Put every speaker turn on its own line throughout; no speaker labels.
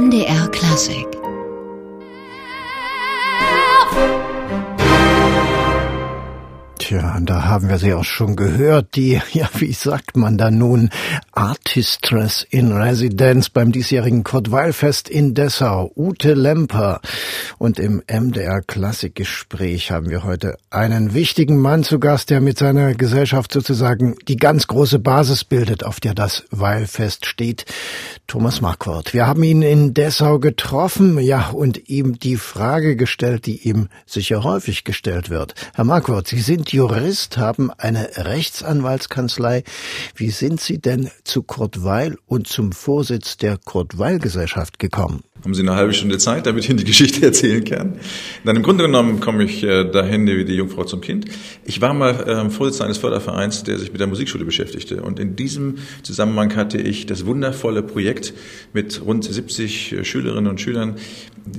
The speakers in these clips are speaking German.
NDR Klassik.
Tja, da haben wir sie auch schon gehört, die, ja, wie sagt man da nun, Artistress in Residence beim diesjährigen Kurt-Weil-Fest in Dessau, Ute Lemper. Und im MDR Klassikgespräch haben wir heute einen wichtigen Mann zu Gast, der mit seiner Gesellschaft sozusagen die ganz große Basis bildet, auf der das Weil-Fest steht. Thomas Marquardt. Wir haben ihn in Dessau getroffen, ja, und ihm die Frage gestellt, die ihm sicher häufig gestellt wird. Herr Marquardt, Sie sind Jurist, haben eine Rechtsanwaltskanzlei. Wie sind Sie denn zu Kurt Weil und zum Vorsitz der Kurt Weil Gesellschaft gekommen?
Haben Sie eine halbe Stunde Zeit, damit ich Ihnen die Geschichte erzählen kann? Dann im Grunde genommen komme ich äh, dahin wie die Jungfrau zum Kind. Ich war mal äh, Vorsitzender eines Fördervereins, der sich mit der Musikschule beschäftigte. Und in diesem Zusammenhang hatte ich das wundervolle Projekt mit rund 70 äh, Schülerinnen und Schülern,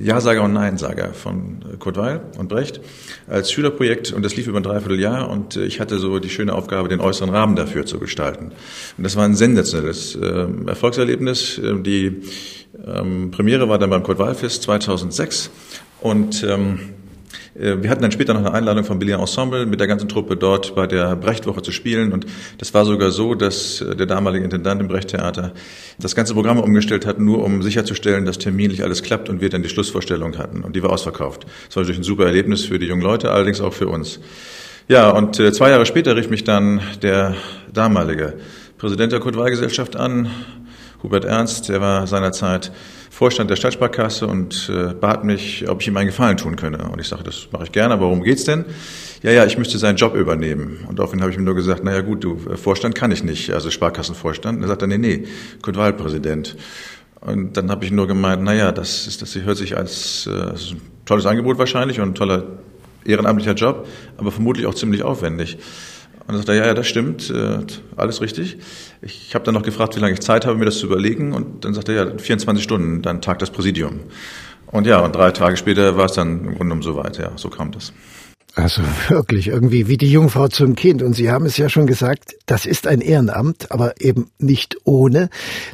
Ja-Sager und Nein-Sager von Kurt Weil und Brecht als Schülerprojekt. Und das lief über ein Dreivierteljahr. Und ich hatte so die schöne Aufgabe, den äußeren Rahmen dafür zu gestalten. Und das war ein sensationelles äh, Erfolgserlebnis. Die ähm, Premiere war dann beim Kurt Wahlfest 2006 und ähm, äh, wir hatten dann später noch eine Einladung vom Berliner Ensemble mit der ganzen Truppe dort bei der Brechtwoche zu spielen. Und das war sogar so, dass äh, der damalige Intendant im Brechttheater das ganze Programm umgestellt hat, nur um sicherzustellen, dass terminlich alles klappt und wir dann die Schlussvorstellung hatten. Und die war ausverkauft. Das war natürlich ein super Erlebnis für die jungen Leute, allerdings auch für uns. Ja, und äh, zwei Jahre später rief mich dann der damalige Präsident der Kurt-Weil-Gesellschaft an, Hubert Ernst, der war seinerzeit Vorstand der Stadtsparkasse und äh, bat mich, ob ich ihm einen Gefallen tun könne. Und ich sagte, das mache ich gerne, aber worum geht's denn? Ja, ja, ich müsste seinen Job übernehmen. Und daraufhin habe ich ihm nur gesagt, naja gut, du, äh, Vorstand kann ich nicht, also Sparkassenvorstand. Und er sagte, nee, nee, Kurt Wahlpräsident. Und dann habe ich nur gemeint, naja, das ist, das hört sich als äh, ein tolles Angebot wahrscheinlich und ein toller ehrenamtlicher Job, aber vermutlich auch ziemlich aufwendig. Und dann sagt er, ja, ja, das stimmt, äh, alles richtig. Ich habe dann noch gefragt, wie lange ich Zeit habe, mir das zu überlegen. Und dann sagt er, ja, 24 Stunden, dann tagt das Präsidium. Und ja, und drei Tage später war es dann im Grunde genommen soweit. Ja, so kam das.
Also wirklich irgendwie wie die Jungfrau zum Kind. Und Sie haben es ja schon gesagt, das ist ein Ehrenamt, aber eben nicht ohne,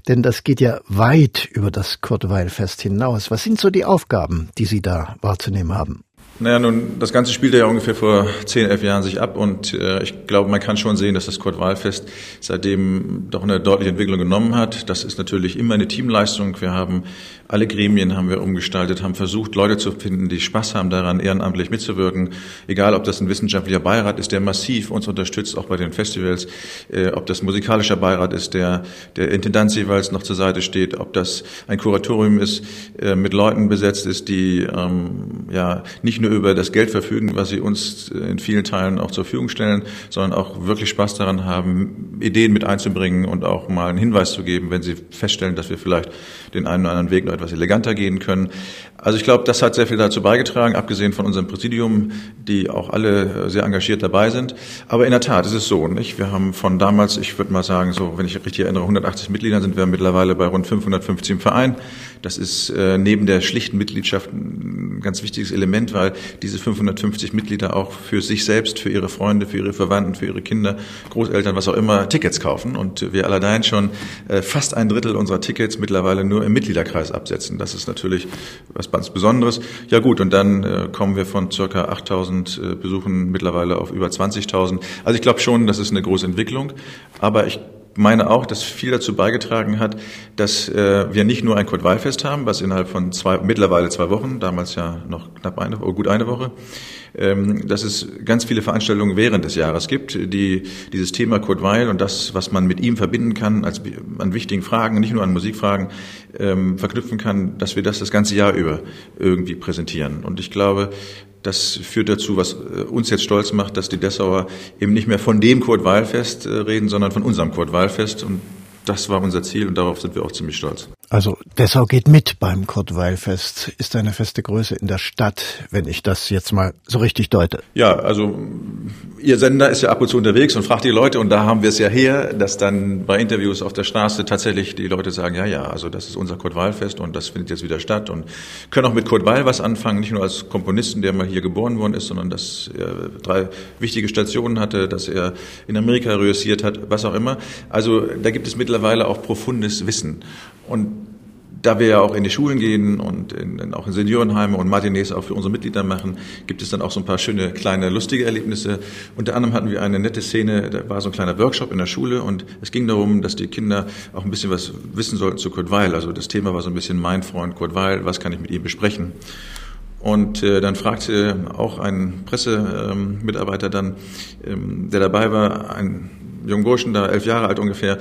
denn das geht ja weit über das Kurt-Weil-Fest hinaus. Was sind so die Aufgaben, die Sie da wahrzunehmen haben?
Naja, nun, das Ganze spielte ja ungefähr vor zehn, elf Jahren sich ab und äh, ich glaube, man kann schon sehen, dass das Kurt-Wahlfest seitdem doch eine deutliche Entwicklung genommen hat. Das ist natürlich immer eine Teamleistung. Wir haben alle Gremien haben wir umgestaltet, haben versucht, Leute zu finden, die Spaß haben daran, ehrenamtlich mitzuwirken. Egal, ob das ein wissenschaftlicher Beirat ist, der massiv uns unterstützt, auch bei den Festivals, äh, ob das musikalischer Beirat ist, der der Intendant jeweils noch zur Seite steht, ob das ein Kuratorium ist, äh, mit Leuten besetzt ist, die ähm, ja nicht nur über das Geld verfügen, was sie uns in vielen Teilen auch zur Verfügung stellen, sondern auch wirklich Spaß daran haben, Ideen mit einzubringen und auch mal einen Hinweis zu geben, wenn sie feststellen, dass wir vielleicht den einen oder anderen Weg etwas eleganter gehen können. Also ich glaube, das hat sehr viel dazu beigetragen, abgesehen von unserem Präsidium, die auch alle sehr engagiert dabei sind. Aber in der Tat ist es so, nicht? Wir haben von damals, ich würde mal sagen, so, wenn ich richtig erinnere, 180 Mitglieder sind wir mittlerweile bei rund 550 im Verein. Das ist äh, neben der schlichten Mitgliedschaft ein ganz wichtiges Element, weil diese 550 Mitglieder auch für sich selbst, für ihre Freunde, für ihre Verwandten, für ihre Kinder, Großeltern, was auch immer, Tickets kaufen. Und wir allein schon äh, fast ein Drittel unserer Tickets mittlerweile nur im Mitgliederkreis absetzen. Das ist natürlich was ganz Besonderes. Ja gut, und dann äh, kommen wir von circa 8000 äh, Besuchen mittlerweile auf über 20.000. Also ich glaube schon, das ist eine große Entwicklung. Aber ich meine auch, dass viel dazu beigetragen hat, dass äh, wir nicht nur ein Kurt-Weil-Fest haben, was innerhalb von zwei, mittlerweile zwei Wochen, damals ja noch knapp eine, oh, gut eine Woche, ähm, dass es ganz viele Veranstaltungen während des Jahres gibt, die dieses Thema Kurt Weil und das, was man mit ihm verbinden kann, als an wichtigen Fragen, nicht nur an Musikfragen, ähm, verknüpfen kann, dass wir das das ganze Jahr über irgendwie präsentieren. Und ich glaube, das führt dazu, was äh, uns jetzt stolz macht, dass die Dessauer eben nicht mehr von dem Kurt Wahlfest äh, reden, sondern von unserem Kurt Wahlfest. Und das war unser Ziel und darauf sind wir auch ziemlich stolz.
Also Dessau geht mit beim Kurt-Weil-Fest, ist eine feste Größe in der Stadt, wenn ich das jetzt mal so richtig deute.
Ja, also Ihr Sender ist ja ab und zu unterwegs und fragt die Leute und da haben wir es ja her, dass dann bei Interviews auf der Straße tatsächlich die Leute sagen, ja, ja, also das ist unser Kurt-Weil-Fest und das findet jetzt wieder statt und können auch mit Kurt Weil was anfangen, nicht nur als Komponisten, der mal hier geboren worden ist, sondern dass er drei wichtige Stationen hatte, dass er in Amerika reüssiert hat, was auch immer. Also da gibt es mittlerweile auch profundes Wissen. Und da wir ja auch in die Schulen gehen und in, in, auch in Seniorenheime und Martinez auch für unsere Mitglieder machen, gibt es dann auch so ein paar schöne, kleine, lustige Erlebnisse. Unter anderem hatten wir eine nette Szene, da war so ein kleiner Workshop in der Schule und es ging darum, dass die Kinder auch ein bisschen was wissen sollten zu Kurt Weil. Also das Thema war so ein bisschen mein Freund Kurt Weil, was kann ich mit ihm besprechen? Und äh, dann fragte auch ein Pressemitarbeiter ähm, dann, ähm, der dabei war, ein jungen Burschen, da elf Jahre alt ungefähr, äh,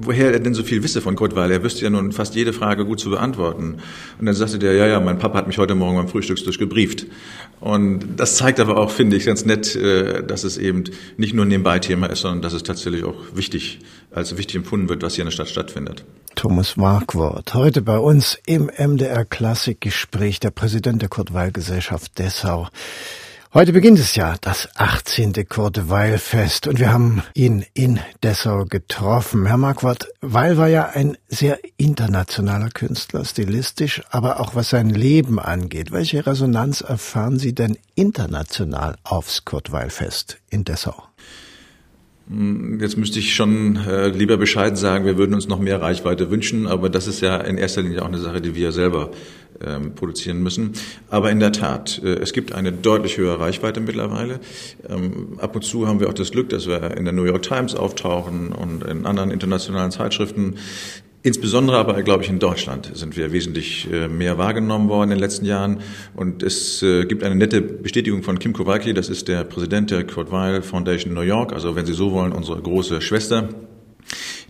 woher er denn so viel wisse von Kurt Weil. Er wüsste ja nun fast jede Frage gut zu beantworten. Und dann sagte der, ja, ja, mein Papa hat mich heute Morgen beim Frühstückstisch gebrieft. Und das zeigt aber auch, finde ich, ganz nett, äh, dass es eben nicht nur ein Nebenbei-Thema ist, sondern dass es tatsächlich auch wichtig, als wichtig empfunden wird, was hier in der Stadt stattfindet.
Thomas Markwort, heute bei uns im MDR Klassikgespräch, der Präsident der Kurt Weil Gesellschaft Dessau. Heute beginnt es ja, das 18. Kurt Weil Fest und wir haben ihn in Dessau getroffen. Herr Marquardt, Weil war ja ein sehr internationaler Künstler, stilistisch, aber auch was sein Leben angeht. Welche Resonanz erfahren Sie denn international aufs Kurt Weil Fest in Dessau?
Hm, jetzt müsste ich schon äh, lieber Bescheid sagen, wir würden uns noch mehr Reichweite wünschen, aber das ist ja in erster Linie auch eine Sache, die wir selber ähm, produzieren müssen. Aber in der Tat, äh, es gibt eine deutlich höhere Reichweite mittlerweile. Ähm, ab und zu haben wir auch das Glück, dass wir in der New York Times auftauchen und in anderen internationalen Zeitschriften. Insbesondere aber, glaube ich, in Deutschland sind wir wesentlich äh, mehr wahrgenommen worden in den letzten Jahren. Und es äh, gibt eine nette Bestätigung von Kim Kowalki, das ist der Präsident der Kurt Weil Foundation New York, also wenn Sie so wollen, unsere große Schwester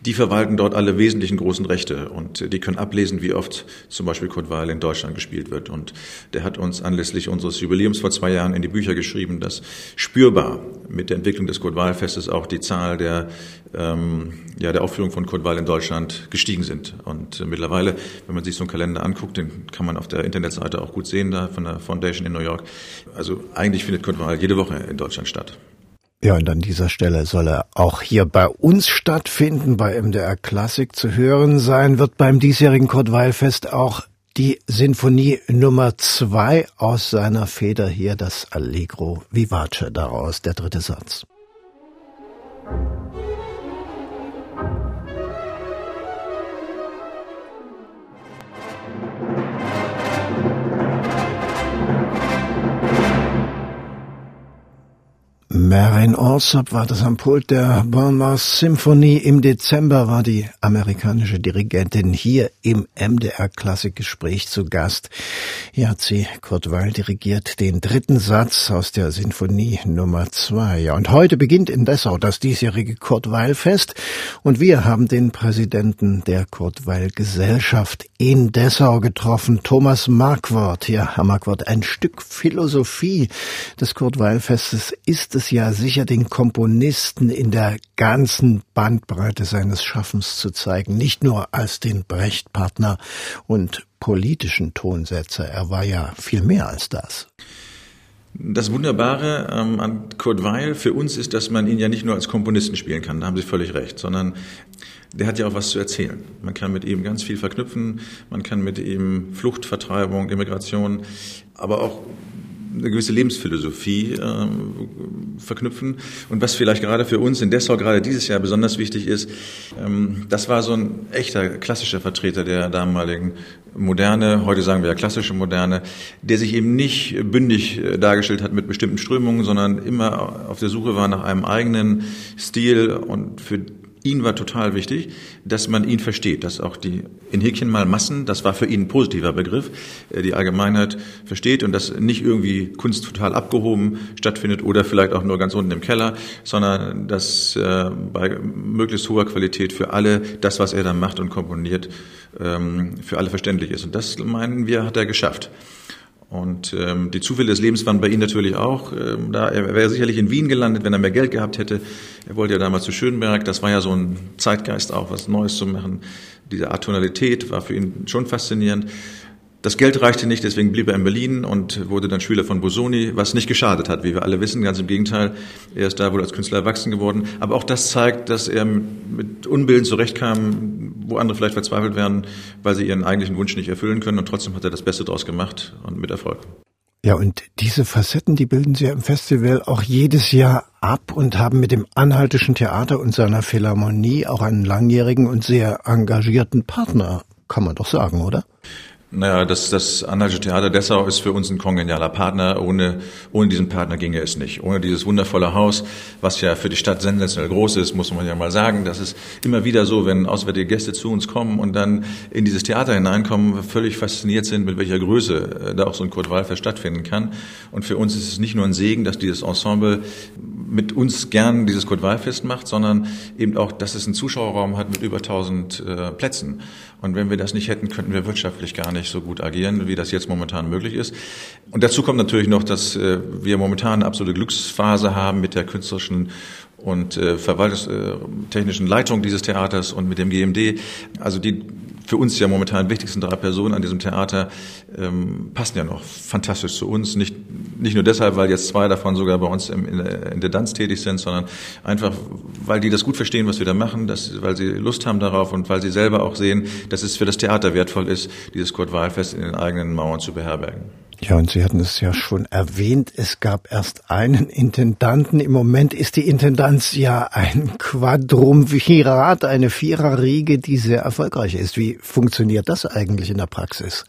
die verwalten dort alle wesentlichen großen Rechte und die können ablesen, wie oft zum Beispiel Kurt Weil in Deutschland gespielt wird. Und der hat uns anlässlich unseres Jubiläums vor zwei Jahren in die Bücher geschrieben, dass spürbar mit der Entwicklung des Kurt Weil Festes auch die Zahl der, ähm, ja, der Aufführung von Kurt Weil in Deutschland gestiegen sind. Und äh, mittlerweile, wenn man sich so einen Kalender anguckt, den kann man auf der Internetseite auch gut sehen, da von der Foundation in New York. Also eigentlich findet Kurt Weil jede Woche in Deutschland statt.
Ja, und an dieser Stelle soll er auch hier bei uns stattfinden, bei MDR Klassik zu hören sein, wird beim diesjährigen Kurt Weil Fest auch die Sinfonie Nummer zwei aus seiner Feder hier, das Allegro Vivace daraus, der dritte Satz. Marin Alsop war das am Pult der Bournemouth Symphony. Im Dezember war die amerikanische Dirigentin hier im MDR Klassikgespräch zu Gast. Hier hat sie Kurt Weil dirigiert den dritten Satz aus der Sinfonie Nummer zwei. Ja, und heute beginnt in Dessau das diesjährige Kurt Weil Fest und wir haben den Präsidenten der Kurt Weil Gesellschaft in Dessau getroffen, Thomas Markwort. Ja, Herr Markwort, ein Stück Philosophie des Kurt Weil Festes ist es es ja sicher den Komponisten in der ganzen Bandbreite seines Schaffens zu zeigen, nicht nur als den Brechtpartner und politischen Tonsetzer. Er war ja viel mehr als das.
Das Wunderbare ähm, an Kurt Weil für uns ist, dass man ihn ja nicht nur als Komponisten spielen kann, da haben Sie völlig recht, sondern der hat ja auch was zu erzählen. Man kann mit ihm ganz viel verknüpfen, man kann mit ihm Flucht, Vertreibung, Immigration, aber auch eine gewisse Lebensphilosophie äh, verknüpfen. Und was vielleicht gerade für uns in Dessau gerade dieses Jahr besonders wichtig ist, ähm, das war so ein echter klassischer Vertreter der damaligen Moderne, heute sagen wir ja klassische Moderne, der sich eben nicht bündig äh, dargestellt hat mit bestimmten Strömungen, sondern immer auf der Suche war nach einem eigenen Stil und für ihn war total wichtig, dass man ihn versteht, dass auch die in Häkchen mal Massen, das war für ihn ein positiver Begriff, äh, die Allgemeinheit versteht und dass nicht irgendwie Kunst total abgehoben stattfindet oder vielleicht auch nur ganz unten im Keller, sondern dass äh, bei möglichst hoher Qualität für alle das, was er dann macht und komponiert, ähm, für alle verständlich ist. Und das meinen wir, hat er geschafft. Und ähm, die Zufälle des Lebens waren bei ihm natürlich auch. Ähm, da er wäre sicherlich in Wien gelandet, wenn er mehr Geld gehabt hätte. Er wollte ja damals zu Schönberg. Das war ja so ein Zeitgeist auch, was Neues zu machen. Diese Atonalität war für ihn schon faszinierend. Das Geld reichte nicht, deswegen blieb er in Berlin und wurde dann Schüler von Bosoni, was nicht geschadet hat, wie wir alle wissen. Ganz im Gegenteil, er ist da wohl als Künstler erwachsen geworden. Aber auch das zeigt, dass er mit Unbilden zurechtkam, wo andere vielleicht verzweifelt werden, weil sie ihren eigentlichen Wunsch nicht erfüllen können. Und trotzdem hat er das Beste daraus gemacht und mit Erfolg.
Ja, und diese Facetten, die bilden Sie ja im Festival auch jedes Jahr ab und haben mit dem Anhaltischen Theater und seiner Philharmonie auch einen langjährigen und sehr engagierten Partner kann man doch sagen, oder?
Naja, das, das Anhaltische Theater Dessau ist für uns ein kongenialer Partner. Ohne, ohne diesen Partner ginge es nicht. Ohne dieses wundervolle Haus, was ja für die Stadt sensationell groß ist, muss man ja mal sagen. Das ist immer wieder so, wenn auswärtige Gäste zu uns kommen und dann in dieses Theater hineinkommen, völlig fasziniert sind, mit welcher Größe äh, da auch so ein Kurt Wallfest stattfinden kann. Und für uns ist es nicht nur ein Segen, dass dieses Ensemble mit uns gern dieses Kurt Wallfest macht, sondern eben auch, dass es einen Zuschauerraum hat mit über 1000 äh, Plätzen. Und wenn wir das nicht hätten, könnten wir wirtschaftlich gar nicht so gut agieren, wie das jetzt momentan möglich ist. Und dazu kommt natürlich noch, dass äh, wir momentan eine absolute Glücksphase haben mit der künstlerischen und äh, verwaltungstechnischen Leitung dieses Theaters und mit dem GMD. Also die für uns ja momentan wichtigsten drei Personen an diesem Theater ähm, passen ja noch fantastisch zu uns. Nicht, nicht nur deshalb, weil jetzt zwei davon sogar bei uns im, in, in der Tanz tätig sind, sondern einfach, weil die das gut verstehen, was wir da machen, dass, weil sie Lust haben darauf und weil sie selber auch sehen, dass es für das Theater wertvoll ist, dieses Kurt Wahlfest in den eigenen Mauern zu beherbergen.
Ja, und Sie hatten es ja schon erwähnt, es gab erst einen Intendanten. Im Moment ist die Intendanz ja ein Quadrumvirat, eine Viererriege, die sehr erfolgreich ist. Wie funktioniert das eigentlich in der Praxis?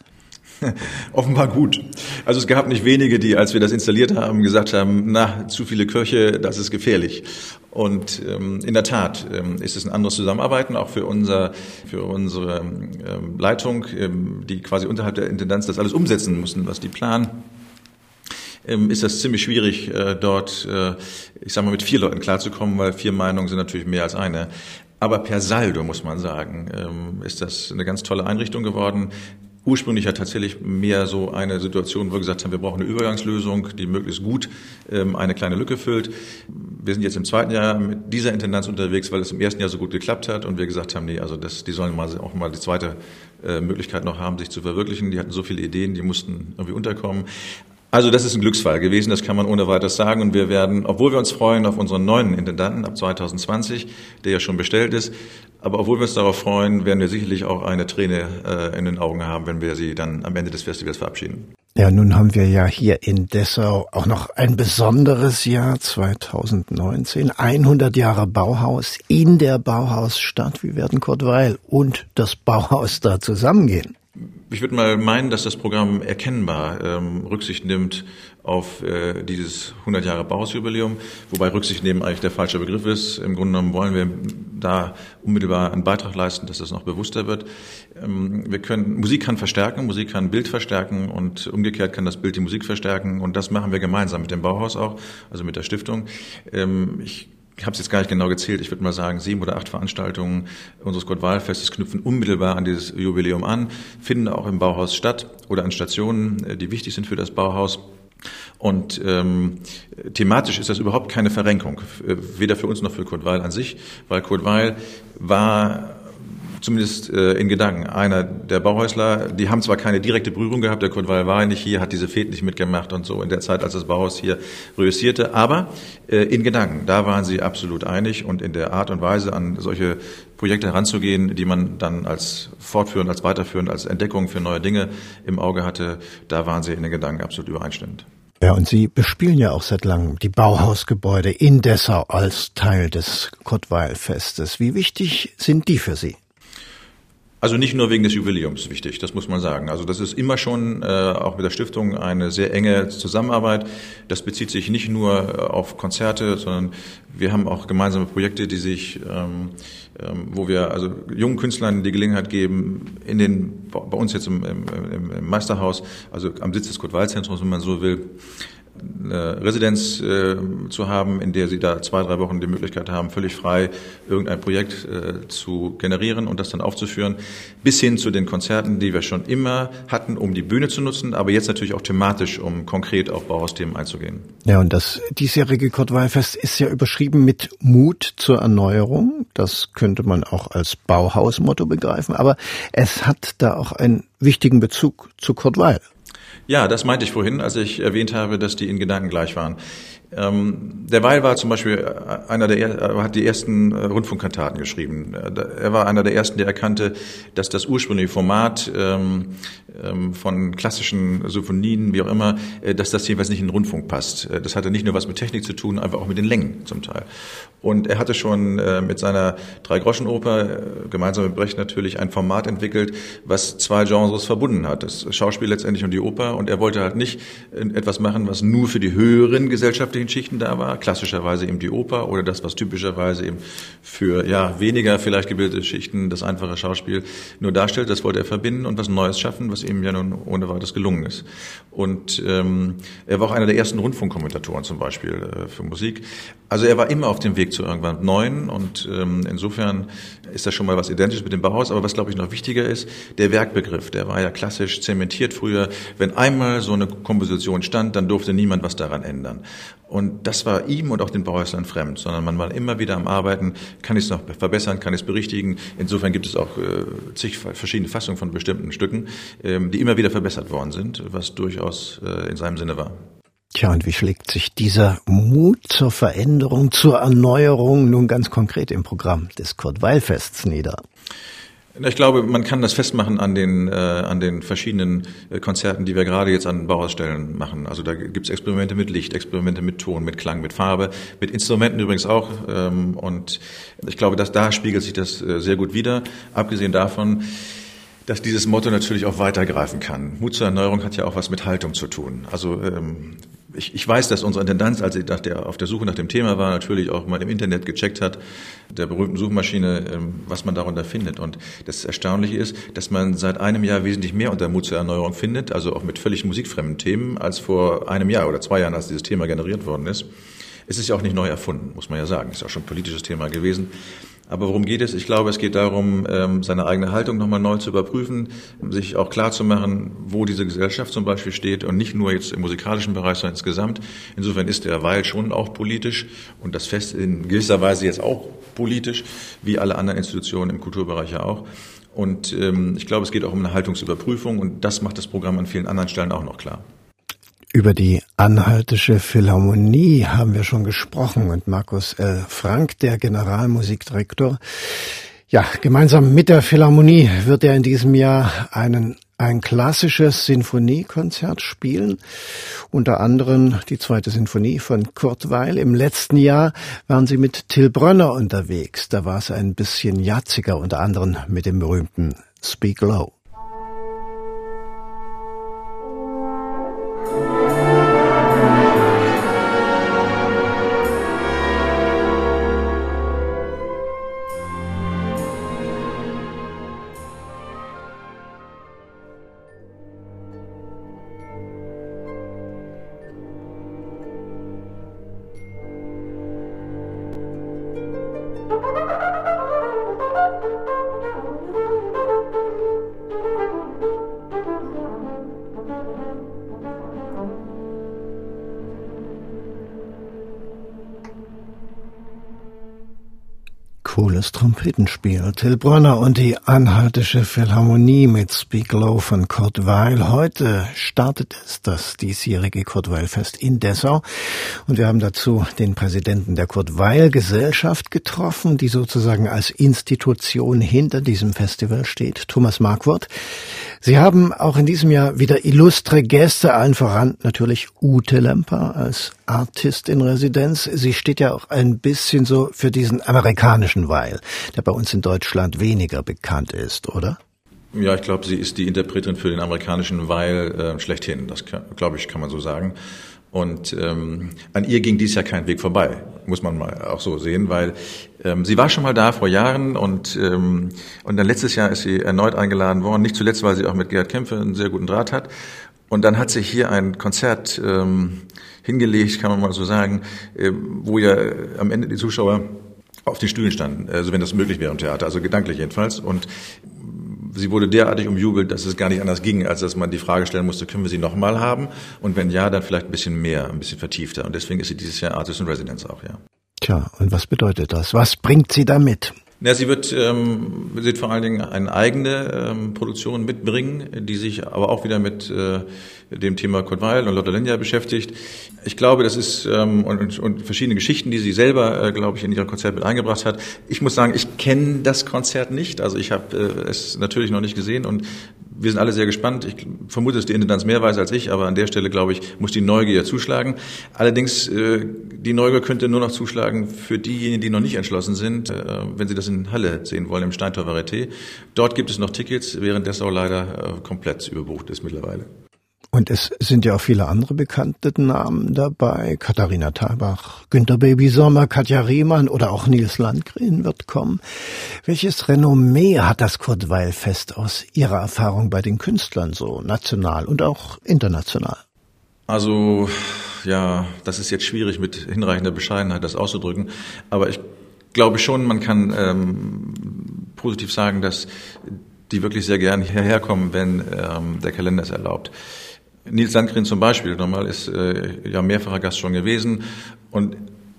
Offenbar gut. Also es gab nicht wenige, die, als wir das installiert haben, gesagt haben, na, zu viele Kirche, das ist gefährlich. Und ähm, in der Tat ähm, ist es ein anderes Zusammenarbeiten, auch für, unser, für unsere ähm, Leitung, ähm, die quasi unterhalb der Intendanz das alles umsetzen müssen, was die planen ähm, ist das ziemlich schwierig, äh, dort, äh, ich sage mal, mit vier Leuten klarzukommen, weil vier Meinungen sind natürlich mehr als eine. Aber per Saldo, muss man sagen, ähm, ist das eine ganz tolle Einrichtung geworden ursprünglich ja tatsächlich mehr so eine Situation, wo wir gesagt haben, wir brauchen eine Übergangslösung, die möglichst gut ähm, eine kleine Lücke füllt. Wir sind jetzt im zweiten Jahr mit dieser Intendanz unterwegs, weil es im ersten Jahr so gut geklappt hat und wir gesagt haben, nee, also das, die sollen mal auch mal die zweite äh, Möglichkeit noch haben, sich zu verwirklichen. Die hatten so viele Ideen, die mussten irgendwie unterkommen. Also das ist ein Glücksfall gewesen, das kann man ohne weiteres sagen. Und wir werden, obwohl wir uns freuen auf unseren neuen Intendanten ab 2020, der ja schon bestellt ist, aber obwohl wir uns darauf freuen, werden wir sicherlich auch eine Träne äh, in den Augen haben, wenn wir sie dann am Ende des Festivals verabschieden.
Ja, nun haben wir ja hier in Dessau auch noch ein besonderes Jahr 2019. 100 Jahre Bauhaus in der Bauhausstadt. Wie werden Kurt Weil und das Bauhaus da zusammengehen?
Ich würde mal meinen, dass das Programm erkennbar ähm, Rücksicht nimmt auf äh, dieses 100 Jahre Bauhausjubiläum, wobei Rücksicht nehmen eigentlich der falsche Begriff ist. Im Grunde genommen wollen wir da unmittelbar einen Beitrag leisten, dass das noch bewusster wird. Ähm, wir können Musik kann verstärken, Musik kann Bild verstärken und umgekehrt kann das Bild die Musik verstärken und das machen wir gemeinsam mit dem Bauhaus auch, also mit der Stiftung. Ähm, ich ich habe es jetzt gar nicht genau gezählt, ich würde mal sagen, sieben oder acht Veranstaltungen unseres Gottwahlfestes knüpfen unmittelbar an dieses Jubiläum an, finden auch im Bauhaus statt oder an Stationen, äh, die wichtig sind für das Bauhaus. Und ähm, thematisch ist das überhaupt keine Verrenkung, äh, weder für uns noch für Kurt Weil an sich, weil Kurt Weil war zumindest äh, in Gedanken. Einer der Bauhäusler, die haben zwar keine direkte Berührung gehabt, der Kurt Weil war nicht hier, hat diese Fete nicht mitgemacht und so in der Zeit, als das Bauhaus hier reüssierte, aber äh, in Gedanken, da waren sie absolut einig und in der Art und Weise an solche Projekte heranzugehen, die man dann als fortführend, als weiterführend, als Entdeckung für neue Dinge im Auge hatte, da waren sie in den Gedanken absolut übereinstimmend.
Ja, und Sie bespielen ja auch seit langem die Bauhausgebäude in Dessau als Teil des Kottweil-Festes. Wie wichtig sind die für Sie?
Also nicht nur wegen des Jubiläums wichtig, das muss man sagen. Also das ist immer schon äh, auch mit der Stiftung eine sehr enge Zusammenarbeit. Das bezieht sich nicht nur äh, auf Konzerte, sondern wir haben auch gemeinsame Projekte, die sich, ähm, ähm, wo wir also jungen Künstlern die Gelegenheit geben, in den bei uns jetzt im, im, im Meisterhaus, also am Sitz des Kurt-Weil-Zentrums, wenn man so will, eine Residenz äh, zu haben, in der sie da zwei, drei Wochen die Möglichkeit haben, völlig frei irgendein Projekt äh, zu generieren und das dann aufzuführen, bis hin zu den Konzerten, die wir schon immer hatten, um die Bühne zu nutzen, aber jetzt natürlich auch thematisch, um konkret auf Bauhausthemen einzugehen.
Ja, und das diesjährige Kottweilfest ist ja überschrieben mit Mut zur Erneuerung. Das könnte man auch als Bauhausmotto begreifen, aber es hat da auch einen wichtigen Bezug zu Kurt Weil.
Ja, das meinte ich vorhin, als ich erwähnt habe, dass die in Gedanken gleich waren. Ähm, der Weil war zum Beispiel äh, einer der, äh, hat die ersten äh, Rundfunkkantaten geschrieben. Er war einer der ersten, der erkannte, dass das ursprüngliche Format ähm, von klassischen Symphonien, wie auch immer, dass das jeweils nicht in den Rundfunk passt. Das hatte nicht nur was mit Technik zu tun, einfach auch mit den Längen zum Teil. Und er hatte schon mit seiner Drei-Groschen-Oper, gemeinsam mit Brecht natürlich, ein Format entwickelt, was zwei Genres verbunden hat. Das Schauspiel letztendlich und die Oper. Und er wollte halt nicht etwas machen, was nur für die höheren gesellschaftlichen Schichten da war, klassischerweise eben die Oper oder das, was typischerweise eben für ja weniger vielleicht gebildete Schichten das einfache Schauspiel nur darstellt. Das wollte er verbinden und was Neues schaffen, was ihm ja nun ohne weiteres gelungen ist. Und ähm, er war auch einer der ersten Rundfunkkommentatoren zum Beispiel äh, für Musik. Also er war immer auf dem Weg zu irgendwann Neuen und ähm, insofern ist das schon mal was Identisches mit dem Bauhaus. Aber was glaube ich noch wichtiger ist, der Werkbegriff, der war ja klassisch zementiert früher. Wenn einmal so eine Komposition stand, dann durfte niemand was daran ändern. Und das war ihm und auch den Bauhäuslern fremd, sondern man war immer wieder am Arbeiten, kann ich es noch verbessern, kann ich es berichtigen. Insofern gibt es auch äh, zig verschiedene Fassungen von bestimmten Stücken, ähm, die immer wieder verbessert worden sind, was durchaus äh, in seinem Sinne war.
Tja, und wie schlägt sich dieser Mut zur Veränderung, zur Erneuerung nun ganz konkret im Programm des Kurt-Weil-Fests nieder?
Ich glaube, man kann das festmachen an den, äh, an den verschiedenen äh, Konzerten, die wir gerade jetzt an Bauhausstellen machen. Also da gibt es Experimente mit Licht, Experimente mit Ton, mit Klang, mit Farbe, mit Instrumenten übrigens auch. Ähm, und ich glaube, dass da spiegelt sich das äh, sehr gut wider. Abgesehen davon, dass dieses Motto natürlich auch weitergreifen kann. Mut zur Erneuerung hat ja auch was mit Haltung zu tun. Also ähm, ich, ich weiß, dass unsere Intendanz, als sie nach der, auf der Suche nach dem Thema war, natürlich auch mal im Internet gecheckt hat, der berühmten Suchmaschine, ähm, was man darunter findet. Und das Erstaunliche ist, dass man seit einem Jahr wesentlich mehr unter Mut zur Erneuerung findet, also auch mit völlig musikfremden Themen, als vor einem Jahr oder zwei Jahren, als dieses Thema generiert worden ist. Es ist ja auch nicht neu erfunden, muss man ja sagen. Es ist auch schon ein politisches Thema gewesen. Aber worum geht es? Ich glaube, es geht darum, ähm, seine eigene Haltung nochmal neu zu überprüfen, sich auch klar zu machen, wo diese Gesellschaft zum Beispiel steht und nicht nur jetzt im musikalischen Bereich, sondern insgesamt. Insofern ist der Weil schon auch politisch und das Fest in gewisser Weise jetzt auch politisch, wie alle anderen Institutionen im Kulturbereich ja auch. Und ähm, ich glaube, es geht auch um eine Haltungsüberprüfung und das macht das Programm an vielen anderen Stellen auch noch klar.
Über die Anhaltische Philharmonie haben wir schon gesprochen und Markus L. Frank, der Generalmusikdirektor, ja, gemeinsam mit der Philharmonie wird er in diesem Jahr einen, ein klassisches Sinfoniekonzert spielen. Unter anderem die zweite Sinfonie von Kurt Weil. Im letzten Jahr waren sie mit Till Brönner unterwegs. Da war es ein bisschen jatziger, unter anderem mit dem berühmten Speak Low. Cooles Trompetenspiel. Till Brönner und die Anhaltische Philharmonie mit Speak Low von Kurt Weil. Heute startet es das diesjährige Kurt Weil Fest in Dessau. Und wir haben dazu den Präsidenten der Kurt Weil Gesellschaft getroffen, die sozusagen als Institution hinter diesem Festival steht. Thomas Markwort. Sie haben auch in diesem Jahr wieder illustre Gäste, allen voran natürlich Ute Lemper als Artist in Residenz. Sie steht ja auch ein bisschen so für diesen amerikanischen Weil, der bei uns in Deutschland weniger bekannt ist, oder?
Ja, ich glaube, sie ist die Interpretin für den amerikanischen Weil äh, schlechthin. Das glaube ich, kann man so sagen. Und ähm, an ihr ging dies Jahr kein Weg vorbei, muss man mal auch so sehen, weil ähm, sie war schon mal da vor Jahren und, ähm, und dann letztes Jahr ist sie erneut eingeladen worden, nicht zuletzt, weil sie auch mit Gerhard Kämpfe einen sehr guten Draht hat. Und dann hat sie hier ein Konzert ähm, hingelegt, kann man mal so sagen, äh, wo ja am Ende die Zuschauer auf den Stühlen standen, also wenn das möglich wäre im Theater, also gedanklich jedenfalls. Und sie wurde derartig umjubelt, dass es gar nicht anders ging, als dass man die Frage stellen musste, können wir sie nochmal haben? Und wenn ja, dann vielleicht ein bisschen mehr, ein bisschen vertiefter. Und deswegen ist sie dieses Jahr Artist in Residence auch, ja.
Tja, und was bedeutet das? Was bringt sie damit?
Na, sie wird, ähm, wird vor allen Dingen eine eigene ähm, Produktion mitbringen, die sich aber auch wieder mit äh, dem Thema Kurt Weil und Lotte Lenya beschäftigt. Ich glaube, das ist ähm, und, und verschiedene Geschichten, die sie selber, äh, glaube ich, in ihrem Konzert mit eingebracht hat. Ich muss sagen, ich kenne das Konzert nicht. Also ich habe äh, es natürlich noch nicht gesehen und wir sind alle sehr gespannt. Ich vermute, dass die Intendanz mehr weiß als ich, aber an der Stelle, glaube ich, muss die Neugier zuschlagen. Allerdings, äh, die Neugier könnte nur noch zuschlagen für diejenigen, die noch nicht entschlossen sind, äh, wenn sie das in Halle sehen wollen, im Steintor Varieté. Dort gibt es noch Tickets, während Dessau leider äh, komplett überbucht ist mittlerweile.
Und es sind ja auch viele andere bekannte Namen dabei. Katharina Thalbach, Günter Baby Sommer, Katja Riemann oder auch Nils Landgren wird kommen. Welches Renommee hat das Kurt Weil Fest aus Ihrer Erfahrung bei den Künstlern so national und auch international?
Also, ja, das ist jetzt schwierig mit hinreichender Bescheidenheit das auszudrücken. Aber ich glaube schon, man kann ähm, positiv sagen, dass die wirklich sehr gern hierher kommen, wenn ähm, der Kalender es erlaubt. Nils Landgren zum Beispiel nochmal ist äh, ja mehrfacher Gast schon gewesen und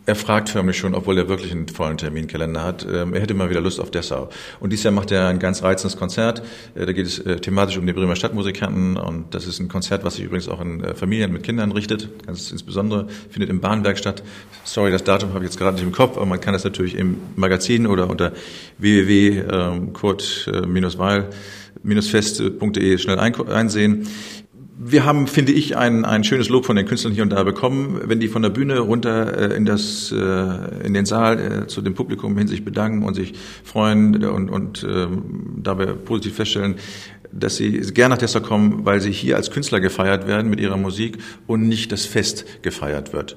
er fragt förmlich schon, obwohl er wirklich einen vollen Terminkalender hat. Ähm, er hätte mal wieder Lust auf Dessau. Und dieses Jahr macht er ein ganz reizendes Konzert. Äh, da geht es äh, thematisch um die Bremer Stadtmusikanten. Und das ist ein Konzert, was sich übrigens auch in äh, Familien mit Kindern richtet. Ganz insbesondere findet im Bahnwerk statt. Sorry, das Datum habe ich jetzt gerade nicht im Kopf, aber man kann das natürlich im Magazin oder unter www.kurt-weil-fest.de schnell einsehen wir haben, finde ich, ein, ein schönes Lob von den Künstlern hier und da bekommen. Wenn die von der Bühne runter äh, in, das, äh, in den Saal äh, zu dem Publikum hin sich bedanken und sich freuen und, und ähm, dabei positiv feststellen, dass sie gerne nach Tessa kommen, weil sie hier als Künstler gefeiert werden mit ihrer Musik und nicht das Fest gefeiert wird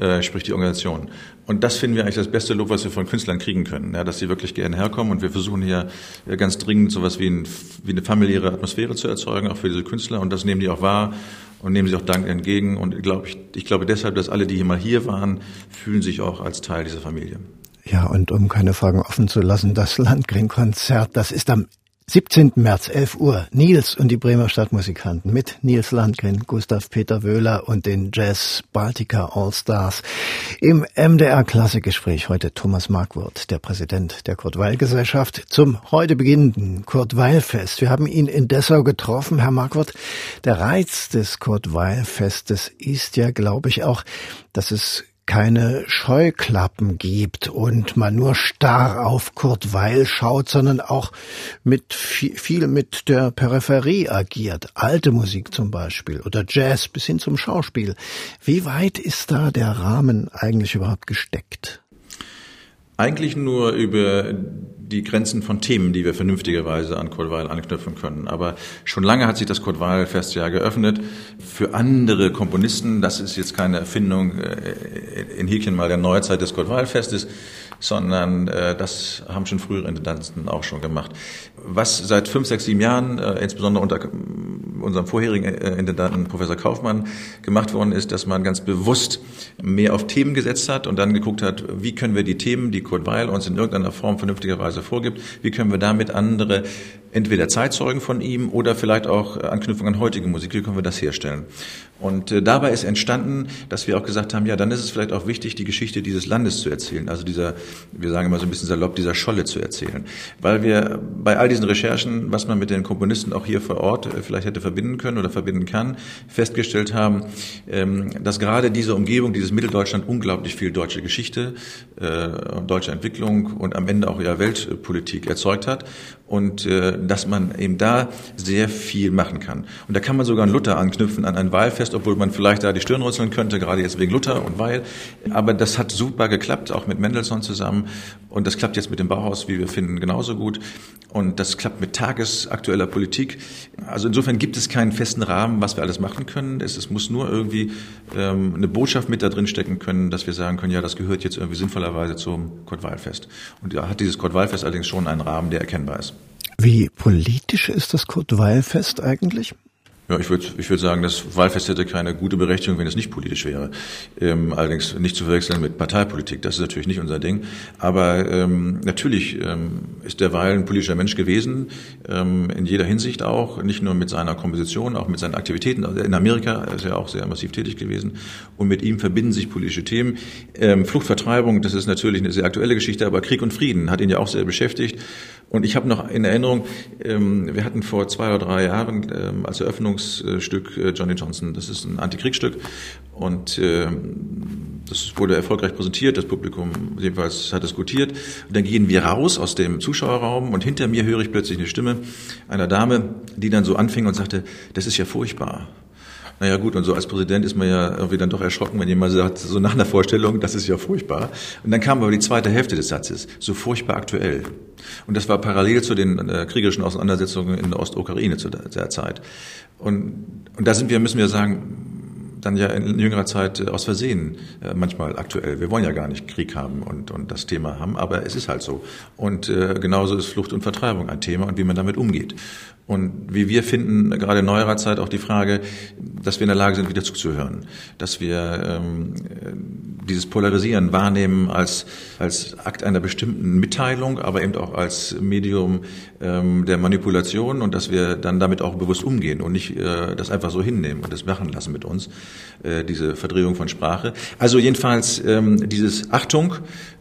äh, sprich die Organisation. Und das finden wir eigentlich das beste Lob, was wir von Künstlern kriegen können, ja, dass sie wirklich gerne herkommen. Und wir versuchen hier äh, ganz dringend sowas wie, ein, wie eine familiäre Atmosphäre zu erzeugen, auch für diese Künstler. Und das nehmen die auch wahr und nehmen sie auch Dank entgegen. Und glaub ich, ich glaube deshalb, dass alle, die hier mal hier waren, fühlen sich auch als Teil dieser Familie.
Ja, und um keine Fragen offen zu lassen, das Landgren-Konzert, das ist am 17. März, 11 Uhr, Nils und die Bremer Stadtmusikanten mit Nils Landgren, Gustav Peter Wöhler und den Jazz Baltica All Stars. Im MDR Klassikgespräch heute Thomas Markwort, der Präsident der Kurt-Weil-Gesellschaft, zum heute beginnenden Kurt-Weil-Fest. Wir haben ihn in Dessau getroffen, Herr Markwort. Der Reiz des Kurt-Weil-Festes ist ja, glaube ich, auch, dass es keine Scheuklappen gibt und man nur starr auf Kurt Weil schaut, sondern auch mit viel mit der Peripherie agiert. Alte Musik zum Beispiel oder Jazz bis hin zum Schauspiel. Wie weit ist da der Rahmen eigentlich überhaupt gesteckt?
Eigentlich nur über die Grenzen von Themen, die wir vernünftigerweise an Kurt Weil anknüpfen können. Aber schon lange hat sich das Kurt Weil Festjahr geöffnet für andere Komponisten. Das ist jetzt keine Erfindung äh, in Häkchen mal der Neuzeit des Kurt Weil Festes, sondern äh, das haben schon frühere Intendanten auch schon gemacht. Was seit fünf, sechs, sieben Jahren, äh, insbesondere unter unserem vorherigen äh, Intendanten Professor Kaufmann gemacht worden ist, dass man ganz bewusst mehr auf Themen gesetzt hat und dann geguckt hat, wie können wir die Themen, die Kurt Weil uns in irgendeiner Form vernünftigerweise vorgibt, wie können wir damit andere entweder Zeitzeugen von ihm oder vielleicht auch Anknüpfung an heutige Musik, wie können wir das herstellen? Und äh, dabei ist entstanden, dass wir auch gesagt haben, ja, dann ist es vielleicht auch wichtig, die Geschichte dieses Landes zu erzählen, also dieser, wir sagen immer so ein bisschen salopp, dieser Scholle zu erzählen. Weil wir bei all diesen Recherchen, was man mit den Komponisten auch hier vor Ort äh, vielleicht hätte verbinden können oder verbinden kann, festgestellt haben, ähm, dass gerade diese Umgebung, dieses Mitteldeutschland unglaublich viel deutsche Geschichte, äh, deutsche Entwicklung und am Ende auch ja Weltpolitik erzeugt hat und äh, dass man eben da sehr viel machen kann. Und da kann man sogar an Luther anknüpfen, an ein Wahlfest, obwohl man vielleicht da die Stirn runzeln könnte, gerade jetzt wegen Luther und Weil. Aber das hat super geklappt, auch mit Mendelssohn zusammen. Und das klappt jetzt mit dem Bauhaus, wie wir finden, genauso gut. Und das klappt mit tagesaktueller Politik. Also insofern gibt es keinen festen Rahmen, was wir alles machen können. Es, es muss nur irgendwie ähm, eine Botschaft mit da drin stecken können, dass wir sagen können, ja, das gehört jetzt irgendwie sinnvollerweise zum Kurt-Weil-Fest. Und da hat dieses Kurt-Weil-Fest allerdings schon einen Rahmen, der erkennbar ist.
Wie politisch ist das Kurt-Weil-Fest eigentlich?
Ja, ich würde ich würd sagen, das Wahlfest hätte keine gute Berechtigung, wenn es nicht politisch wäre. Ähm, allerdings nicht zu verwechseln mit Parteipolitik. Das ist natürlich nicht unser Ding. Aber ähm, natürlich ähm, ist der Weil ein politischer Mensch gewesen, ähm, in jeder Hinsicht auch, nicht nur mit seiner Komposition, auch mit seinen Aktivitäten. Also in Amerika ist er auch sehr massiv tätig gewesen. Und mit ihm verbinden sich politische Themen. Ähm, Fluchtvertreibung, das ist natürlich eine sehr aktuelle Geschichte, aber Krieg und Frieden hat ihn ja auch sehr beschäftigt. Und ich habe noch in Erinnerung, ähm, wir hatten vor zwei oder drei Jahren ähm, als Eröffnungsstück äh, Johnny Johnson, das ist ein Antikriegsstück und ähm, das wurde erfolgreich präsentiert, das Publikum jedenfalls hat diskutiert. Und dann gehen wir raus aus dem Zuschauerraum und hinter mir höre ich plötzlich eine Stimme einer Dame, die dann so anfing und sagte, das ist ja furchtbar. Naja gut, und so als Präsident ist man ja irgendwie dann doch erschrocken, wenn jemand sagt, so nach einer Vorstellung, das ist ja furchtbar. Und dann kam aber die zweite Hälfte des Satzes, so furchtbar aktuell. Und das war parallel zu den äh, kriegerischen Auseinandersetzungen in der Ostukraine zu der, der Zeit. Und, und da sind wir, müssen wir sagen, dann ja in jüngerer Zeit äh, aus Versehen äh, manchmal aktuell. Wir wollen ja gar nicht Krieg haben und, und das Thema haben, aber es ist halt so. Und äh, genauso ist Flucht und Vertreibung ein Thema und wie man damit umgeht. Und wie wir finden, gerade in neuerer Zeit auch die Frage, dass wir in der Lage sind, wieder zuzuhören, dass wir ähm, dieses Polarisieren wahrnehmen als, als Akt einer bestimmten Mitteilung, aber eben auch als Medium ähm, der Manipulation und dass wir dann damit auch bewusst umgehen und nicht äh, das einfach so hinnehmen und das machen lassen mit uns, äh, diese Verdrehung von Sprache. Also jedenfalls ähm, dieses Achtung,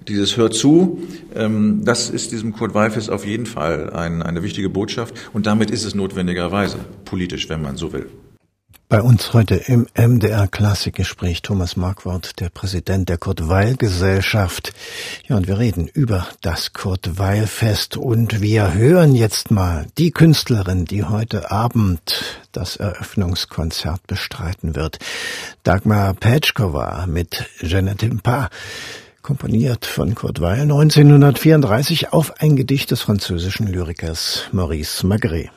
dieses Hör zu, ähm, das ist diesem Kurt Weifes auf jeden Fall ein, eine wichtige Botschaft und damit ist es notwendigerweise politisch, wenn man so will.
Bei uns heute im MDR Klassikgespräch Thomas Marquardt, der Präsident der Kurt Weil Gesellschaft. Ja, und wir reden über das Kurt Weil Fest und wir hören jetzt mal die Künstlerin, die heute Abend das Eröffnungskonzert bestreiten wird. Dagmar Petschkova mit Jeanette Impa komponiert von Kurt Weil 1934 auf ein Gedicht des französischen Lyrikers Maurice Magret.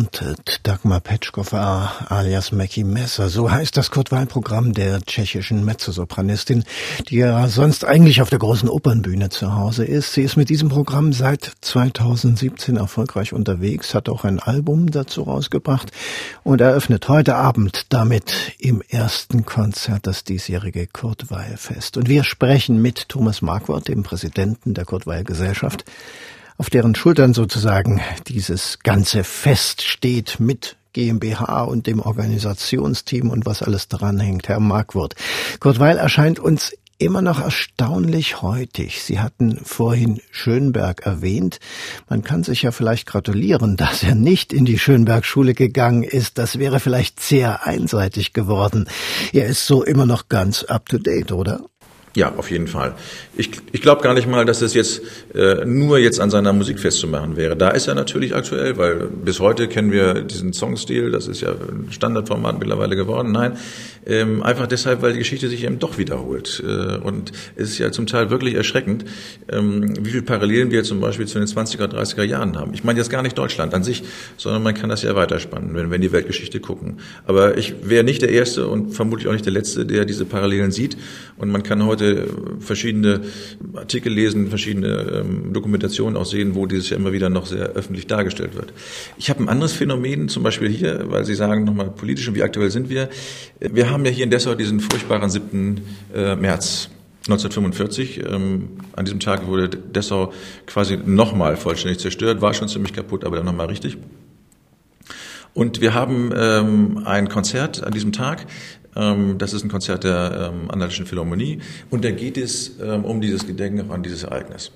Wanted, Dagmar Petschkova alias Mackie Messer. So heißt das Kurt-Weil-Programm der tschechischen Mezzosopranistin, die ja sonst eigentlich auf der großen Opernbühne zu Hause ist. Sie ist mit diesem Programm seit 2017 erfolgreich unterwegs, hat auch ein Album dazu rausgebracht und eröffnet heute Abend damit im ersten Konzert das diesjährige Kurt-Weil-Fest. Und wir sprechen mit Thomas Marquardt, dem Präsidenten der Kurt-Weil-Gesellschaft, auf deren Schultern sozusagen dieses ganze Fest steht mit GmbH und dem Organisationsteam und was alles dranhängt, Herr Markwort. Kurt Weil erscheint uns immer noch erstaunlich heutig. Sie hatten vorhin Schönberg erwähnt. Man kann sich ja vielleicht gratulieren, dass er nicht in die Schönberg-Schule gegangen ist. Das wäre vielleicht sehr einseitig geworden. Er ist so immer noch ganz up to date, oder?
Ja, auf jeden Fall. Ich, ich glaube gar nicht mal, dass es jetzt äh, nur jetzt an seiner Musik festzumachen wäre. Da ist er natürlich aktuell, weil bis heute kennen wir diesen Songstil, das ist ja ein Standardformat mittlerweile geworden. Nein, ähm, einfach deshalb, weil die Geschichte sich eben doch wiederholt. Äh, und es ist ja zum Teil wirklich erschreckend, ähm, wie viele Parallelen wir zum Beispiel zu den 20er, 30er Jahren haben. Ich meine jetzt gar nicht Deutschland an sich, sondern man kann das ja weiterspannen, wenn wir in die Weltgeschichte gucken. Aber ich wäre nicht der Erste und vermutlich auch nicht der Letzte, der diese Parallelen sieht. Und man kann heute heute verschiedene Artikel lesen, verschiedene ähm, Dokumentationen auch sehen, wo dieses ja immer wieder noch sehr öffentlich dargestellt wird. Ich habe ein anderes Phänomen, zum Beispiel hier, weil Sie sagen nochmal politisch und wie aktuell sind wir. Wir haben ja hier in Dessau diesen furchtbaren 7. Äh, März. 1945. Ähm, an diesem Tag wurde Dessau quasi nochmal vollständig zerstört, war schon ziemlich kaputt, aber dann nochmal richtig. Und wir haben ähm, ein Konzert an diesem Tag das ist ein Konzert der ähm, Analytischen Philharmonie. Und da geht es ähm, um dieses Gedenken an dieses Ereignis.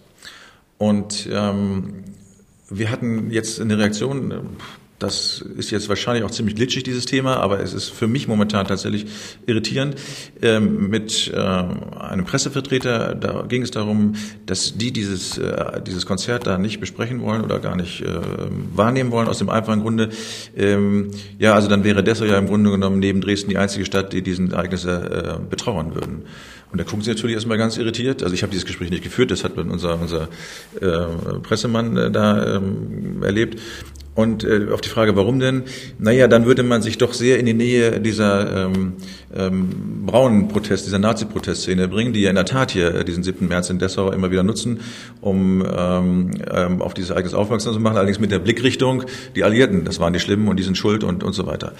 Und wir hatten jetzt eine Reaktion, das ist jetzt wahrscheinlich auch ziemlich glitschig, dieses Thema, aber es ist für mich momentan tatsächlich irritierend. Ähm, mit äh, einem Pressevertreter, da ging es darum, dass die dieses, äh, dieses Konzert da nicht besprechen wollen oder gar nicht äh, wahrnehmen wollen, aus dem einfachen Grunde, ähm, ja, also dann wäre Dessau ja im Grunde genommen neben Dresden die einzige Stadt, die diesen Ereignisse betrauern würden. Und da gucken sie natürlich erstmal ganz irritiert. Also ich habe dieses Gespräch nicht geführt, das hat unser, unser Pressemann da ähm, erlebt. Und äh, auf die Frage, warum denn? Naja, dann würde man sich doch sehr in die Nähe dieser ähm, ähm, braunen Protest, dieser Nazi-Protestszene bringen, die ja in der Tat hier äh, diesen 7. März in Dessau immer wieder nutzen, um ähm, ähm, auf dieses Ereignis aufmerksam zu machen, allerdings mit der Blickrichtung, die Alliierten, das waren die Schlimmen und die sind schuld und, und so weiter.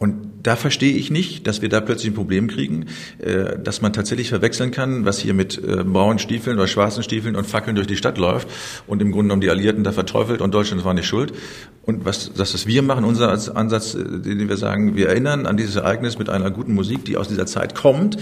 Und da verstehe ich nicht, dass wir da plötzlich ein Problem kriegen, äh, dass man tatsächlich verwechseln kann, was hier mit äh, braunen Stiefeln oder schwarzen Stiefeln und Fackeln durch die Stadt läuft und im Grunde genommen die Alliierten da verteufelt und Deutschland war nicht schuld. Und was das, was wir machen, unser Ansatz, äh, den wir sagen, wir erinnern an dieses Ereignis mit einer guten Musik, die aus dieser Zeit kommt,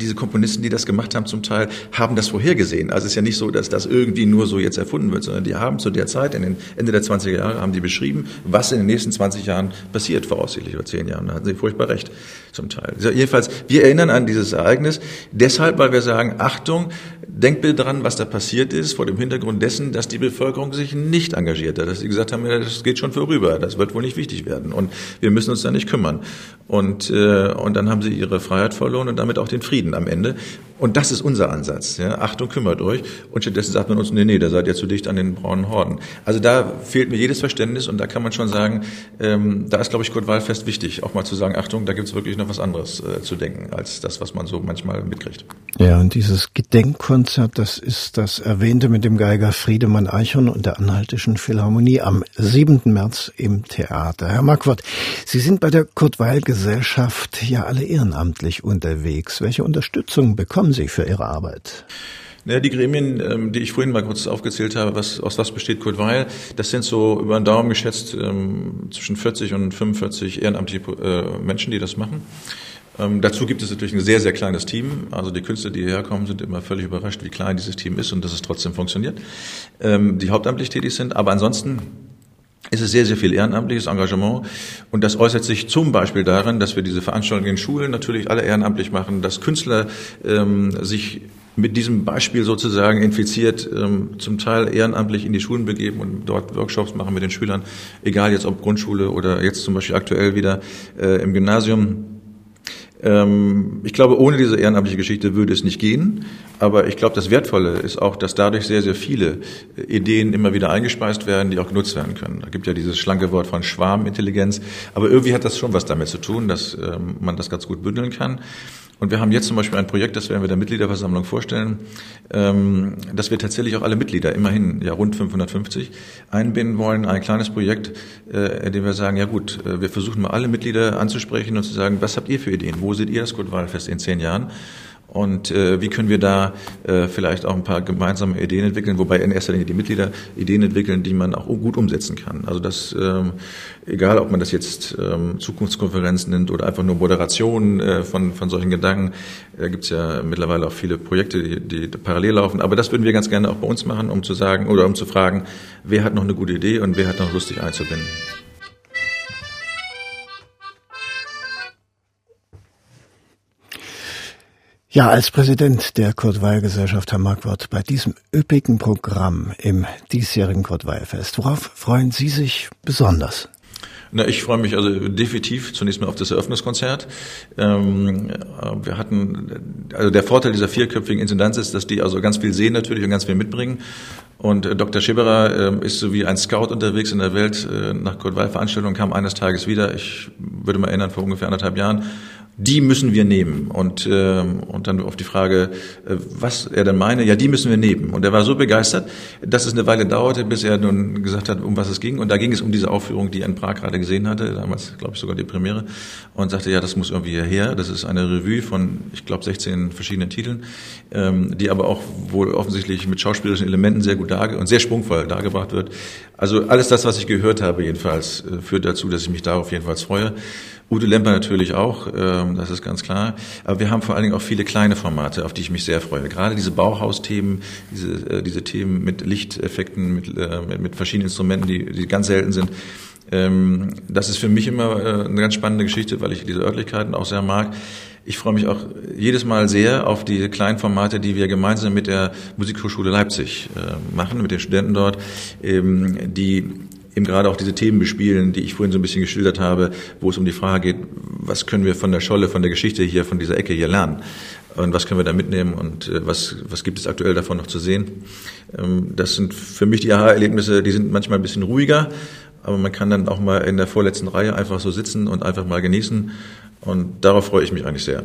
diese Komponisten, die das gemacht haben zum Teil, haben das vorhergesehen. Also es ist ja nicht so, dass das irgendwie nur so jetzt erfunden wird, sondern die haben zu der Zeit, in den Ende der 20er Jahre, haben die beschrieben, was in den nächsten 20 Jahren passiert, voraussichtlich oder 10 Jahren. Da hatten sie furchtbar recht zum Teil. Jedenfalls, wir erinnern an dieses Ereignis deshalb, weil wir sagen, Achtung, denkt bitte dran, was da passiert ist, vor dem Hintergrund dessen, dass die Bevölkerung sich nicht engagiert hat, dass sie gesagt haben, ja, das geht schon vorüber, das wird wohl nicht wichtig werden und wir müssen uns da nicht kümmern. Und, äh, und dann haben sie ihre Freiheit verloren und damit auch den Frieden am Ende. Und das ist unser Ansatz. Ja? Achtung, kümmert euch. Und stattdessen sagt man uns, nee, nee, da seid ihr zu dicht an den braunen Horden. Also da fehlt mir jedes Verständnis und da kann man schon sagen, ähm, da ist, glaube ich, Kurt Wahlfest wichtig, auch mal zu sagen, Achtung, da gibt es wirklich noch was anderes äh, zu denken, als das, was man so manchmal mitkriegt.
Ja, und dieses Gedenkkonzert, das ist das erwähnte mit dem Geiger Friedemann Eichhorn und der Anhaltischen Philharmonie am 7. März im Theater. Herr Marquardt, Sie sind bei der Kurt-Weil-Gesellschaft ja alle ehrenamtlich unterwegs. Welche Unterstützung bekommen Sie für Ihre Arbeit?
Ja, die Gremien, ähm, die ich vorhin mal kurz aufgezählt habe, was, aus was besteht Kurt Weil, das sind so über den Daumen geschätzt ähm, zwischen 40 und 45 ehrenamtliche äh, Menschen, die das machen. Ähm, dazu gibt es natürlich ein sehr, sehr kleines Team. Also die Künstler, die hierher kommen, sind immer völlig überrascht, wie klein dieses Team ist und dass es trotzdem funktioniert, ähm, die hauptamtlich tätig sind. Aber ansonsten ist es sehr, sehr viel ehrenamtliches Engagement. Und das äußert sich zum Beispiel darin, dass wir diese Veranstaltungen in Schulen natürlich alle ehrenamtlich machen, dass Künstler ähm, sich mit diesem Beispiel sozusagen infiziert, ähm, zum Teil ehrenamtlich in die Schulen begeben und dort Workshops machen mit den Schülern, egal jetzt ob Grundschule oder jetzt zum Beispiel aktuell wieder äh, im Gymnasium. Ähm, ich glaube, ohne diese ehrenamtliche Geschichte würde es nicht gehen. Aber ich glaube, das Wertvolle ist auch, dass dadurch sehr, sehr viele Ideen immer wieder eingespeist werden, die auch genutzt werden können. Da gibt ja dieses schlanke Wort von Schwarmintelligenz. Aber irgendwie hat das schon was damit zu tun, dass ähm, man das ganz gut bündeln kann. Und wir haben jetzt zum Beispiel ein Projekt, das werden wir der Mitgliederversammlung vorstellen, ähm, dass wir tatsächlich auch alle Mitglieder, immerhin ja rund 550, einbinden wollen. Ein kleines Projekt, äh, in dem wir sagen, ja gut, äh, wir versuchen mal alle Mitglieder anzusprechen und zu sagen, was habt ihr für Ideen? Wo seht ihr das Gutwahlfest in zehn Jahren? Und äh, wie können wir da äh, vielleicht auch ein paar gemeinsame Ideen entwickeln, wobei in erster Linie die Mitglieder Ideen entwickeln, die man auch gut umsetzen kann. Also das, ähm, egal ob man das jetzt ähm, Zukunftskonferenz nennt oder einfach nur Moderation äh, von, von solchen Gedanken, da gibt's ja mittlerweile auch viele Projekte, die, die parallel laufen. Aber das würden wir ganz gerne auch bei uns machen, um zu sagen oder um zu fragen, wer hat noch eine gute Idee und wer hat noch lustig einzubinden.
Ja, als Präsident der Kurt-Weil-Gesellschaft, Herr Marquardt, bei diesem üppigen Programm im diesjährigen Kurt-Weil-Fest, worauf freuen Sie sich besonders?
Na, ich freue mich also definitiv zunächst mal auf das Eröffnungskonzert. Ähm, wir hatten, also der Vorteil dieser vierköpfigen Intendanz ist, dass die also ganz viel sehen natürlich und ganz viel mitbringen. Und äh, Dr. Schibberer äh, ist so wie ein Scout unterwegs in der Welt äh, nach Kurt-Weil-Veranstaltungen, kam eines Tages wieder, ich würde mal erinnern, vor ungefähr anderthalb Jahren, die müssen wir nehmen. Und, äh, und dann auf die Frage, äh, was er denn meine, ja, die müssen wir nehmen. Und er war so begeistert, dass es eine Weile dauerte, bis er nun gesagt hat, um was es ging. Und da ging es um diese Aufführung, die er in Prag gerade gesehen hatte, damals, glaube ich, sogar die Premiere, und sagte, ja, das muss irgendwie hierher. Das ist eine Revue von, ich glaube, 16 verschiedenen Titeln, ähm, die aber auch wohl offensichtlich mit schauspielerischen Elementen sehr gut darge und sehr sprungvoll dargebracht wird. Also alles das, was ich gehört habe, jedenfalls, äh, führt dazu, dass ich mich darauf jedenfalls freue. Ute Lemper natürlich auch, ähm, das ist ganz klar. Aber wir haben vor allen Dingen auch viele kleine Formate, auf die ich mich sehr freue. Gerade diese Bauhausthemen, diese, äh, diese Themen mit Lichteffekten, mit, äh, mit, mit verschiedenen Instrumenten, die, die ganz selten sind. Ähm, das ist für mich immer äh, eine ganz spannende Geschichte, weil ich diese Örtlichkeiten auch sehr mag. Ich freue mich auch jedes Mal sehr auf die kleinen Formate, die wir gemeinsam mit der Musikhochschule Leipzig machen, mit den Studenten dort, ähm, die eben gerade auch diese Themen bespielen, die ich vorhin so ein bisschen geschildert habe, wo es um die Frage geht, was können wir von der Scholle, von der Geschichte hier, von dieser Ecke hier lernen und was können wir da mitnehmen und äh, was, was gibt es aktuell davon noch zu sehen. Ähm, das sind für mich die Aha-Erlebnisse, die sind manchmal ein bisschen ruhiger, aber man kann dann auch mal in der vorletzten Reihe einfach so sitzen und einfach mal genießen und darauf freue ich mich eigentlich sehr.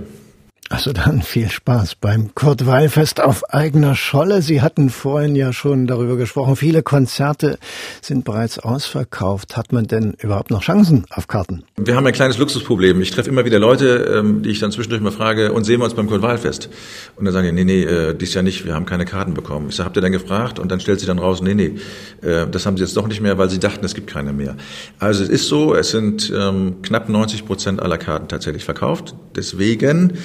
Also dann viel Spaß beim Kurt Weilfest auf eigener Scholle. Sie hatten vorhin ja schon darüber gesprochen. Viele Konzerte sind bereits ausverkauft. Hat man denn überhaupt noch Chancen auf Karten?
Wir haben ein kleines Luxusproblem. Ich treffe immer wieder Leute, ähm, die ich dann zwischendurch mal frage, und sehen wir uns beim Kurt Weilfest? Und dann sagen die, nee, nee, äh, dies Jahr nicht, wir haben keine Karten bekommen. Ich sage, habt ihr dann gefragt? Und dann stellt sie dann raus, nee, nee, äh, das haben sie jetzt doch nicht mehr, weil sie dachten, es gibt keine mehr. Also es ist so, es sind ähm, knapp 90 Prozent aller Karten tatsächlich verkauft. Deswegen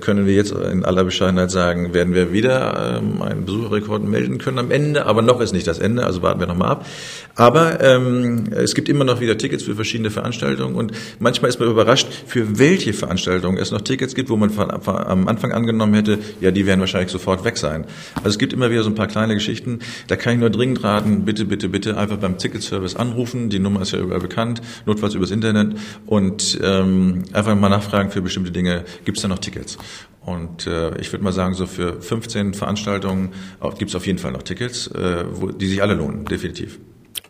können wir jetzt in aller Bescheidenheit sagen, werden wir wieder ähm, einen Besucherrekord melden können am Ende, aber noch ist nicht das Ende, also warten wir nochmal ab. Aber ähm, es gibt immer noch wieder Tickets für verschiedene Veranstaltungen und manchmal ist man überrascht, für welche Veranstaltungen es noch Tickets gibt, wo man von, von, am Anfang angenommen hätte, ja, die werden wahrscheinlich sofort weg sein. Also es gibt immer wieder so ein paar kleine Geschichten, da kann ich nur dringend raten, bitte, bitte, bitte einfach beim Ticketservice anrufen, die Nummer ist ja überall bekannt, notfalls übers Internet und ähm, einfach mal nachfragen für bestimmte Dinge, gibt es da noch Tickets? Und äh, ich würde mal sagen, so für 15 Veranstaltungen gibt es auf jeden Fall noch Tickets, äh, wo, die sich alle lohnen, definitiv.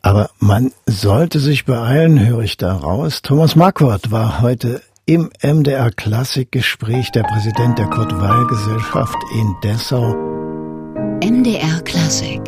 Aber man sollte sich beeilen, höre ich da raus. Thomas Marquardt war heute im MDR Klassikgespräch der Präsident der Kurt Weil Gesellschaft in Dessau.
MDR Klassik